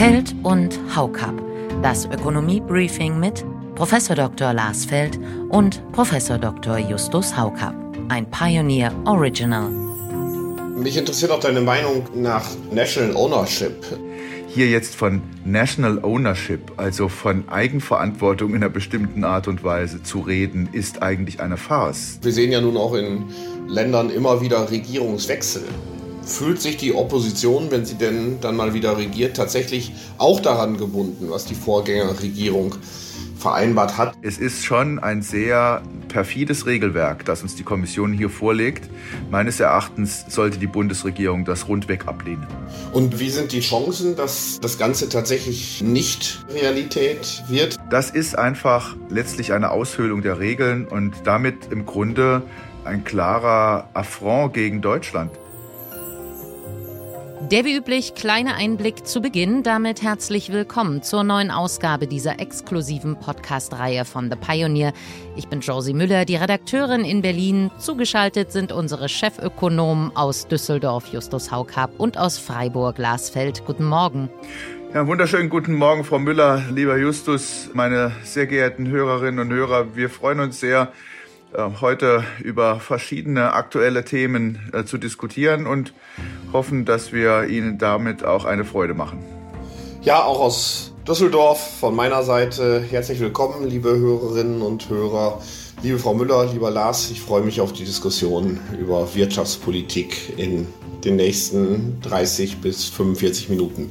Feld und Haukap. Das Ökonomie-Briefing mit Prof. Dr. Lars Feld und Prof. Dr. Justus Haukap. Ein Pioneer Original. Mich interessiert auch deine Meinung nach National Ownership. Hier jetzt von National Ownership, also von Eigenverantwortung in einer bestimmten Art und Weise zu reden, ist eigentlich eine Farce. Wir sehen ja nun auch in Ländern immer wieder Regierungswechsel. Fühlt sich die Opposition, wenn sie denn dann mal wieder regiert, tatsächlich auch daran gebunden, was die Vorgängerregierung vereinbart hat? Es ist schon ein sehr perfides Regelwerk, das uns die Kommission hier vorlegt. Meines Erachtens sollte die Bundesregierung das rundweg ablehnen. Und wie sind die Chancen, dass das Ganze tatsächlich nicht Realität wird? Das ist einfach letztlich eine Aushöhlung der Regeln und damit im Grunde ein klarer Affront gegen Deutschland. Der wie üblich kleine Einblick zu Beginn. Damit herzlich willkommen zur neuen Ausgabe dieser exklusiven Podcast-Reihe von The Pioneer. Ich bin Josie Müller, die Redakteurin in Berlin. Zugeschaltet sind unsere Chefökonomen aus Düsseldorf, Justus Haukap, und aus Freiburg, Glasfeld. Guten Morgen. Ja, wunderschönen guten Morgen, Frau Müller, lieber Justus, meine sehr geehrten Hörerinnen und Hörer. Wir freuen uns sehr, heute über verschiedene aktuelle Themen äh, zu diskutieren und hoffen, dass wir Ihnen damit auch eine Freude machen. Ja, auch aus Düsseldorf von meiner Seite herzlich willkommen, liebe Hörerinnen und Hörer. Liebe Frau Müller, lieber Lars, ich freue mich auf die Diskussion über Wirtschaftspolitik in den nächsten 30 bis 45 Minuten.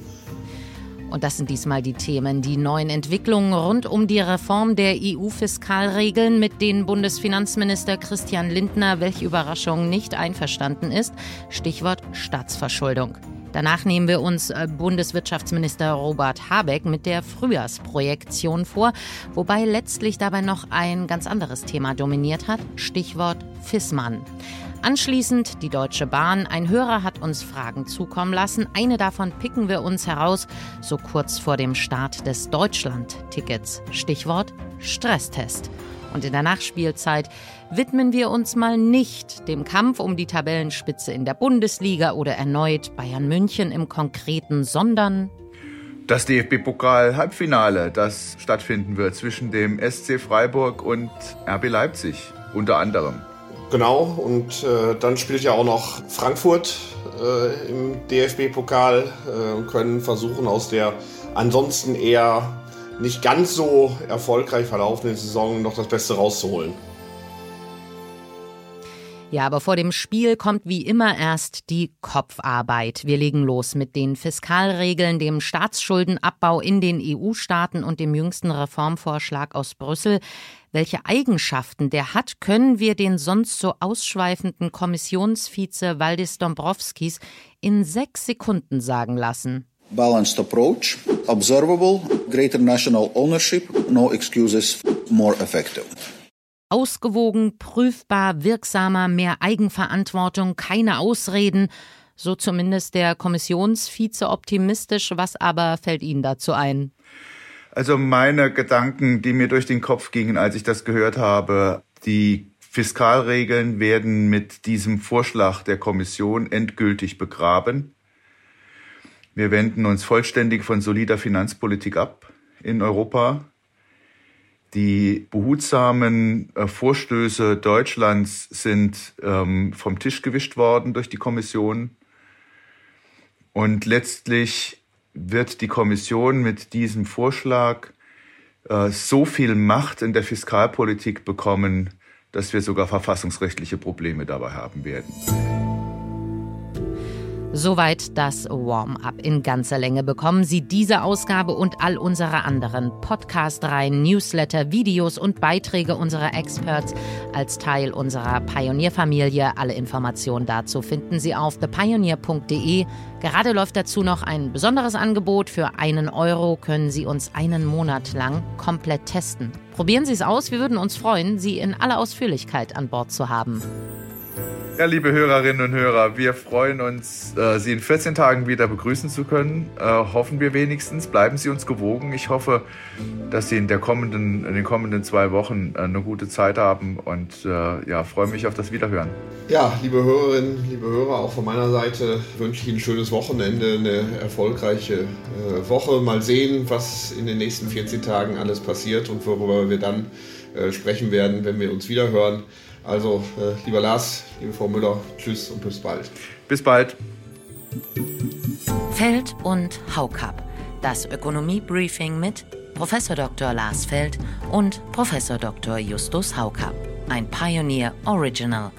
Und das sind diesmal die Themen, die neuen Entwicklungen rund um die Reform der EU-Fiskalregeln, mit denen Bundesfinanzminister Christian Lindner, welche Überraschung, nicht einverstanden ist. Stichwort Staatsverschuldung. Danach nehmen wir uns äh, Bundeswirtschaftsminister Robert Habeck mit der Frühjahrsprojektion vor, wobei letztlich dabei noch ein ganz anderes Thema dominiert hat, Stichwort Fissmann. Anschließend die Deutsche Bahn. Ein Hörer hat uns Fragen zukommen lassen. Eine davon picken wir uns heraus, so kurz vor dem Start des Deutschland-Tickets. Stichwort Stresstest. Und in der Nachspielzeit widmen wir uns mal nicht dem Kampf um die Tabellenspitze in der Bundesliga oder erneut Bayern München im Konkreten, sondern das DFB-Pokal-Halbfinale, das stattfinden wird zwischen dem SC Freiburg und RB Leipzig unter anderem. Genau, und äh, dann spielt ja auch noch Frankfurt äh, im DFB-Pokal äh, und können versuchen, aus der ansonsten eher nicht ganz so erfolgreich verlaufenden Saison noch das Beste rauszuholen. Ja, aber vor dem Spiel kommt wie immer erst die Kopfarbeit. Wir legen los mit den Fiskalregeln, dem Staatsschuldenabbau in den EU-Staaten und dem jüngsten Reformvorschlag aus Brüssel. Welche Eigenschaften der hat, können wir den sonst so ausschweifenden Kommissionsvize Waldis Dombrovskis in sechs Sekunden sagen lassen. Balanced approach, observable, greater national ownership, no excuses, more effective. Ausgewogen, prüfbar, wirksamer, mehr Eigenverantwortung, keine Ausreden. So zumindest der Kommissionsvize optimistisch. Was aber fällt Ihnen dazu ein? Also meine Gedanken, die mir durch den Kopf gingen, als ich das gehört habe, die Fiskalregeln werden mit diesem Vorschlag der Kommission endgültig begraben. Wir wenden uns vollständig von solider Finanzpolitik ab in Europa. Die behutsamen äh, Vorstöße Deutschlands sind ähm, vom Tisch gewischt worden durch die Kommission. Und letztlich wird die Kommission mit diesem Vorschlag äh, so viel Macht in der Fiskalpolitik bekommen, dass wir sogar verfassungsrechtliche Probleme dabei haben werden. Soweit das Warm-up in ganzer Länge. Bekommen Sie diese Ausgabe und all unsere anderen Podcast-Reihen, Newsletter, Videos und Beiträge unserer Experts als Teil unserer Pionierfamilie. Alle Informationen dazu finden Sie auf thepioneer.de. Gerade läuft dazu noch ein besonderes Angebot. Für einen Euro können Sie uns einen Monat lang komplett testen. Probieren Sie es aus. Wir würden uns freuen, Sie in aller Ausführlichkeit an Bord zu haben. Ja, liebe Hörerinnen und Hörer, wir freuen uns, äh, Sie in 14 Tagen wieder begrüßen zu können. Äh, hoffen wir wenigstens. Bleiben Sie uns gewogen. Ich hoffe, dass Sie in, der kommenden, in den kommenden zwei Wochen äh, eine gute Zeit haben und äh, ja, freue mich auf das Wiederhören. Ja, liebe Hörerinnen, liebe Hörer, auch von meiner Seite wünsche ich Ihnen ein schönes Wochenende, eine erfolgreiche äh, Woche. Mal sehen, was in den nächsten 14 Tagen alles passiert und worüber wir dann äh, sprechen werden, wenn wir uns wiederhören. Also, äh, lieber Lars, liebe Frau Müller, tschüss und bis bald. Bis bald. Feld und Haukap. Das Ökonomie-Briefing mit Prof. Dr. Lars Feld und Prof. Dr. Justus Haukap. Ein Pioneer Original.